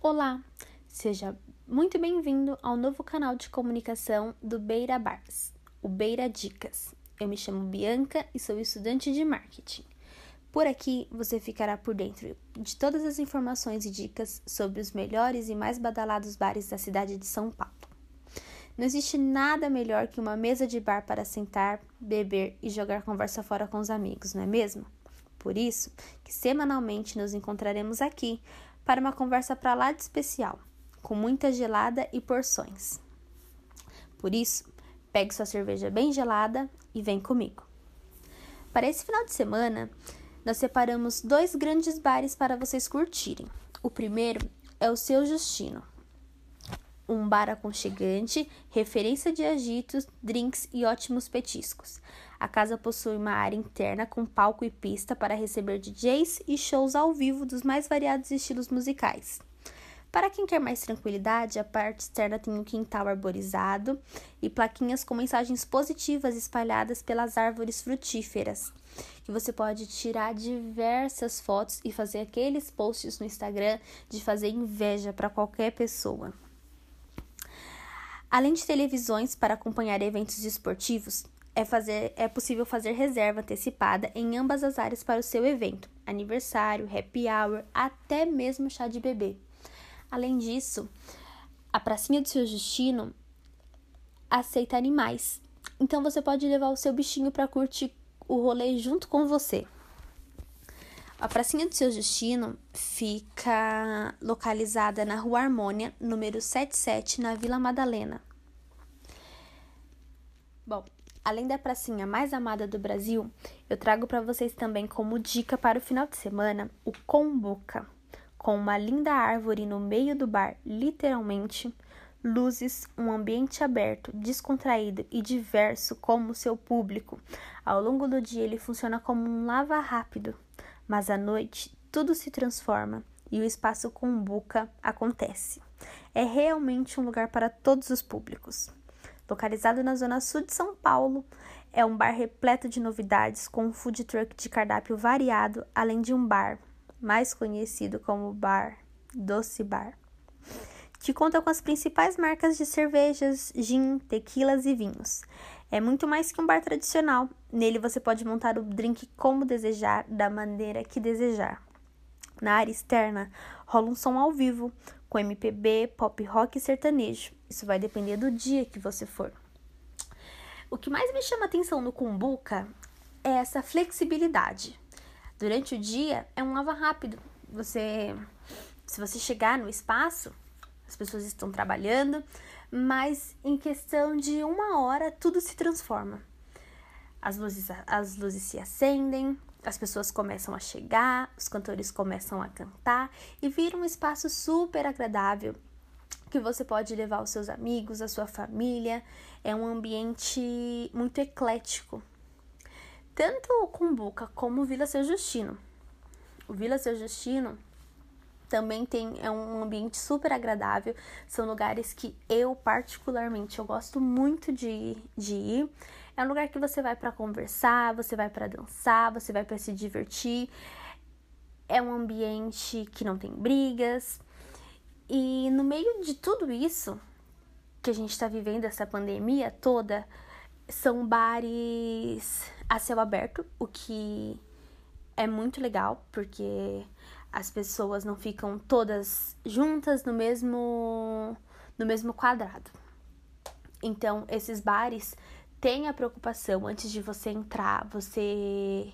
Olá, seja muito bem-vindo ao novo canal de comunicação do Beira Bars, o Beira Dicas. Eu me chamo Bianca e sou estudante de marketing. Por aqui você ficará por dentro de todas as informações e dicas sobre os melhores e mais badalados bares da cidade de São Paulo. Não existe nada melhor que uma mesa de bar para sentar, beber e jogar conversa fora com os amigos, não é mesmo? Por isso que semanalmente nos encontraremos aqui para uma conversa para lá de especial, com muita gelada e porções. Por isso, pegue sua cerveja bem gelada e vem comigo. Para esse final de semana, nós separamos dois grandes bares para vocês curtirem. O primeiro é o Seu Justino um bar aconchegante, referência de agitos, drinks e ótimos petiscos. A casa possui uma área interna com palco e pista para receber DJs e shows ao vivo dos mais variados estilos musicais. Para quem quer mais tranquilidade, a parte externa tem um quintal arborizado e plaquinhas com mensagens positivas espalhadas pelas árvores frutíferas, que você pode tirar diversas fotos e fazer aqueles posts no Instagram de fazer inveja para qualquer pessoa. Além de televisões para acompanhar eventos esportivos, é, fazer, é possível fazer reserva antecipada em ambas as áreas para o seu evento, aniversário, happy hour, até mesmo chá de bebê. Além disso, a pracinha do seu destino aceita animais, então você pode levar o seu bichinho para curtir o rolê junto com você. A pracinha do seu destino fica localizada na Rua Harmônia, número 77, na Vila Madalena. Bom, além da pracinha mais amada do Brasil, eu trago para vocês também como dica para o final de semana o Combuca, com uma linda árvore no meio do bar, literalmente, luzes, um ambiente aberto, descontraído e diverso como seu público. Ao longo do dia ele funciona como um lava rápido mas à noite tudo se transforma e o espaço Cumbuca acontece. É realmente um lugar para todos os públicos. Localizado na zona sul de São Paulo, é um bar repleto de novidades com um food truck de cardápio variado, além de um bar mais conhecido como Bar Doce Bar, que conta com as principais marcas de cervejas, gin, tequilas e vinhos. É muito mais que um bar tradicional. Nele você pode montar o drink como desejar, da maneira que desejar. Na área externa, rola um som ao vivo, com MPB, pop rock e sertanejo. Isso vai depender do dia que você for. O que mais me chama atenção no Kumbuka é essa flexibilidade. Durante o dia é um lava rápido. Você, se você chegar no espaço, as pessoas estão trabalhando, mas em questão de uma hora tudo se transforma. As luzes, as luzes se acendem, as pessoas começam a chegar, os cantores começam a cantar e vira um espaço super agradável que você pode levar os seus amigos, a sua família. É um ambiente muito eclético. Tanto o Cumbuca como o Vila Seu Justino. O Vila Seu Justino também tem é um ambiente super agradável. São lugares que eu particularmente eu gosto muito de, de ir. É um lugar que você vai para conversar, você vai para dançar, você vai para se divertir. É um ambiente que não tem brigas. E no meio de tudo isso que a gente está vivendo essa pandemia toda, são bares a céu aberto, o que é muito legal, porque as pessoas não ficam todas juntas no mesmo no mesmo quadrado. Então, esses bares têm a preocupação antes de você entrar, você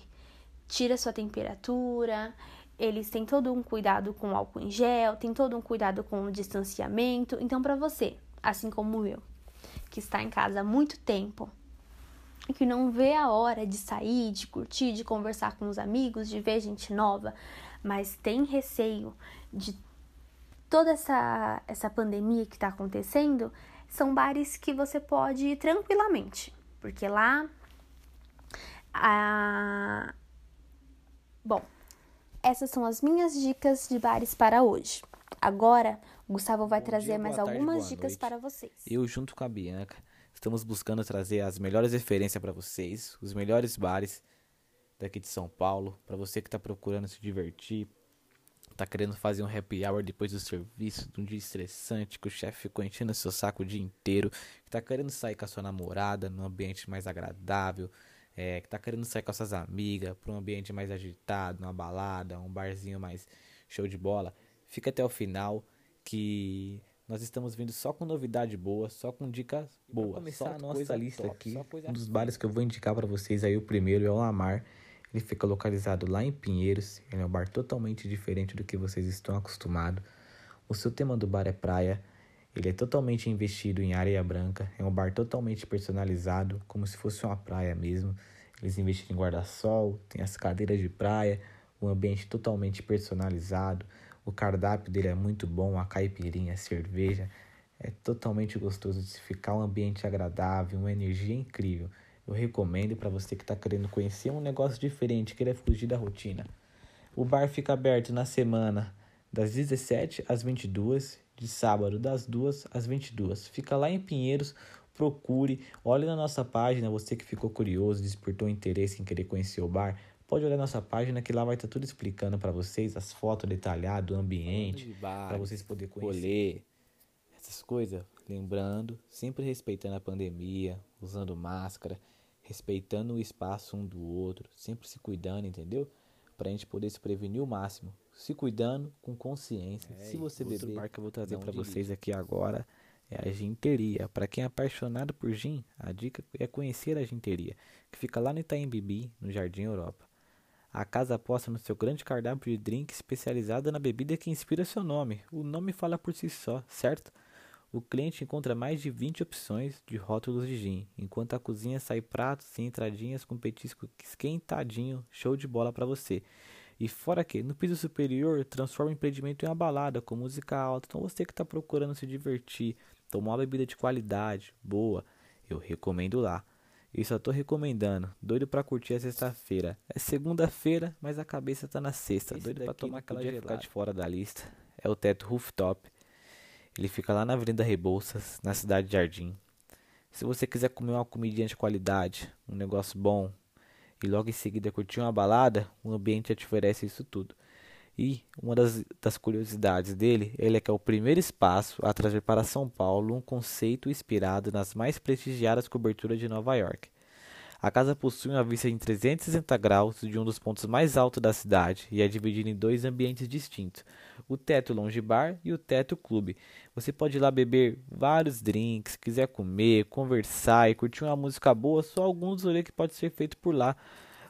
tira sua temperatura, eles têm todo um cuidado com álcool em gel, tem todo um cuidado com o distanciamento. Então, para você, assim como eu, que está em casa há muito tempo que não vê a hora de sair, de curtir, de conversar com os amigos, de ver gente nova, mas tem receio de toda essa, essa pandemia que está acontecendo, são bares que você pode ir tranquilamente, porque lá. A... Bom, essas são as minhas dicas de bares para hoje. Agora, o Gustavo vai Bom trazer dia, mais algumas tarde, dicas noite. para vocês. Eu, junto com a Bianca, estamos buscando trazer as melhores referências para vocês, os melhores bares daqui de São Paulo, para você que está procurando se divertir, tá querendo fazer um happy hour depois do serviço, de um dia estressante, que o chefe ficou enchendo seu saco o dia inteiro, que tá querendo sair com a sua namorada num ambiente mais agradável, é, que tá querendo sair com as suas amigas para um ambiente mais agitado, uma balada, um barzinho mais show de bola, fica até o final que nós estamos vindo só com novidade boa, só com dicas boas. começar a nossa lista top, aqui, um dos bares que eu vou indicar para vocês aí, o primeiro é o Lamar. Ele fica localizado lá em Pinheiros. Ele é um bar totalmente diferente do que vocês estão acostumados. O seu tema do bar é praia. Ele é totalmente investido em areia branca. É um bar totalmente personalizado, como se fosse uma praia mesmo. Eles investiram em guarda-sol, tem as cadeiras de praia, um ambiente totalmente personalizado. O cardápio dele é muito bom, a caipirinha, a cerveja. É totalmente gostoso de se ficar, um ambiente agradável, uma energia incrível eu recomendo para você que está querendo conhecer um negócio diferente, querer fugir da rotina. O bar fica aberto na semana das 17 às 22, de sábado das 2 às 22. Fica lá em Pinheiros, procure, olhe na nossa página, você que ficou curioso, despertou interesse em querer conhecer o bar, pode olhar nossa página que lá vai estar tá tudo explicando para vocês, as fotos detalhadas, o ambiente, para vocês poderem conhecer. essas coisas, lembrando, sempre respeitando a pandemia, usando máscara respeitando o espaço um do outro, sempre se cuidando, entendeu? Pra gente poder se prevenir o máximo, se cuidando com consciência. É, se você beber, bar que eu vou trazer para vocês aqui agora é a ginteria. Para quem é apaixonado por gin, a dica é conhecer a ginteria, que fica lá no Itaim Bibi, no Jardim Europa. A casa aposta no seu grande cardápio de drink especializada na bebida que inspira seu nome. O nome fala por si só, certo? O cliente encontra mais de 20 opções de rótulos de gin, enquanto a cozinha sai pratos e entradinhas com petisco esquentadinho, show de bola para você. E fora que, no piso superior, transforma o empreendimento em uma balada com música alta. Então você que está procurando se divertir, tomar uma bebida de qualidade, boa, eu recomendo lá. E só tô recomendando, doido para curtir a sexta-feira. É segunda-feira, mas a cabeça tá na sexta, Esse doido para tomar aquela gelada. ficar de fora da lista. É o teto rooftop ele fica lá na Avenida Rebouças, na cidade de Jardim. Se você quiser comer uma comidinha de qualidade, um negócio bom, e logo em seguida curtir uma balada, o ambiente te oferece isso tudo. E uma das, das curiosidades dele, ele é que é o primeiro espaço a trazer para São Paulo um conceito inspirado nas mais prestigiadas coberturas de Nova York. A casa possui uma vista em 360 graus de um dos pontos mais altos da cidade e é dividida em dois ambientes distintos, o teto longe bar e o teto clube. Você pode ir lá beber vários drinks, quiser comer, conversar e curtir uma música boa, só alguns rolês que pode ser feito por lá.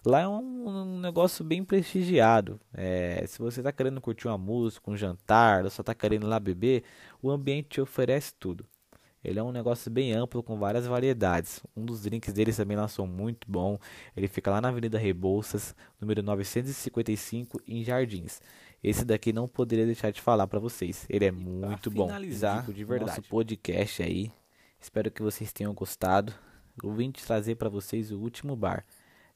Lá é um, um negócio bem prestigiado. É, se você está querendo curtir uma música, um jantar, ou só está querendo ir lá beber, o ambiente te oferece tudo. Ele é um negócio bem amplo com várias variedades. Um dos drinks deles também lançou muito bom. Ele fica lá na Avenida Rebouças, número 955, em Jardins. Esse daqui não poderia deixar de falar para vocês. Ele é muito bom. Finalizar de verdade. nosso podcast aí. Espero que vocês tenham gostado. Eu vim trazer para vocês o último bar.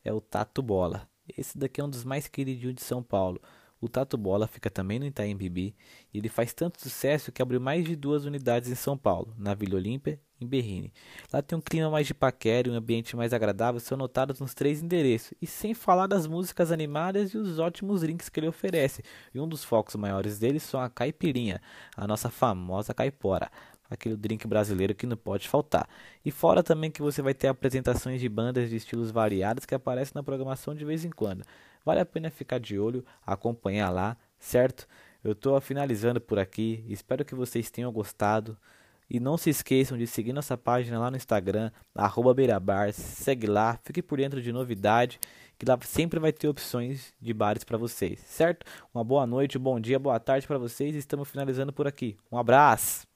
É o Tato Bola. Esse daqui é um dos mais queridinhos de São Paulo. O Tato Bola fica também no Itaim Bibi e ele faz tanto sucesso que abriu mais de duas unidades em São Paulo, na Vila Olímpia e em Berrini. Lá tem um clima mais de paquera e um ambiente mais agradável, são notados nos três endereços, e sem falar das músicas animadas e os ótimos drinks que ele oferece. E um dos focos maiores dele são a caipirinha, a nossa famosa caipora aquele drink brasileiro que não pode faltar. E fora também que você vai ter apresentações de bandas de estilos variados que aparecem na programação de vez em quando. Vale a pena ficar de olho, acompanhar lá, certo? Eu estou finalizando por aqui, espero que vocês tenham gostado. E não se esqueçam de seguir nossa página lá no Instagram, arroba Beirabar, segue lá, fique por dentro de novidade, que lá sempre vai ter opções de bares para vocês, certo? Uma boa noite, bom dia, boa tarde para vocês, estamos finalizando por aqui. Um abraço!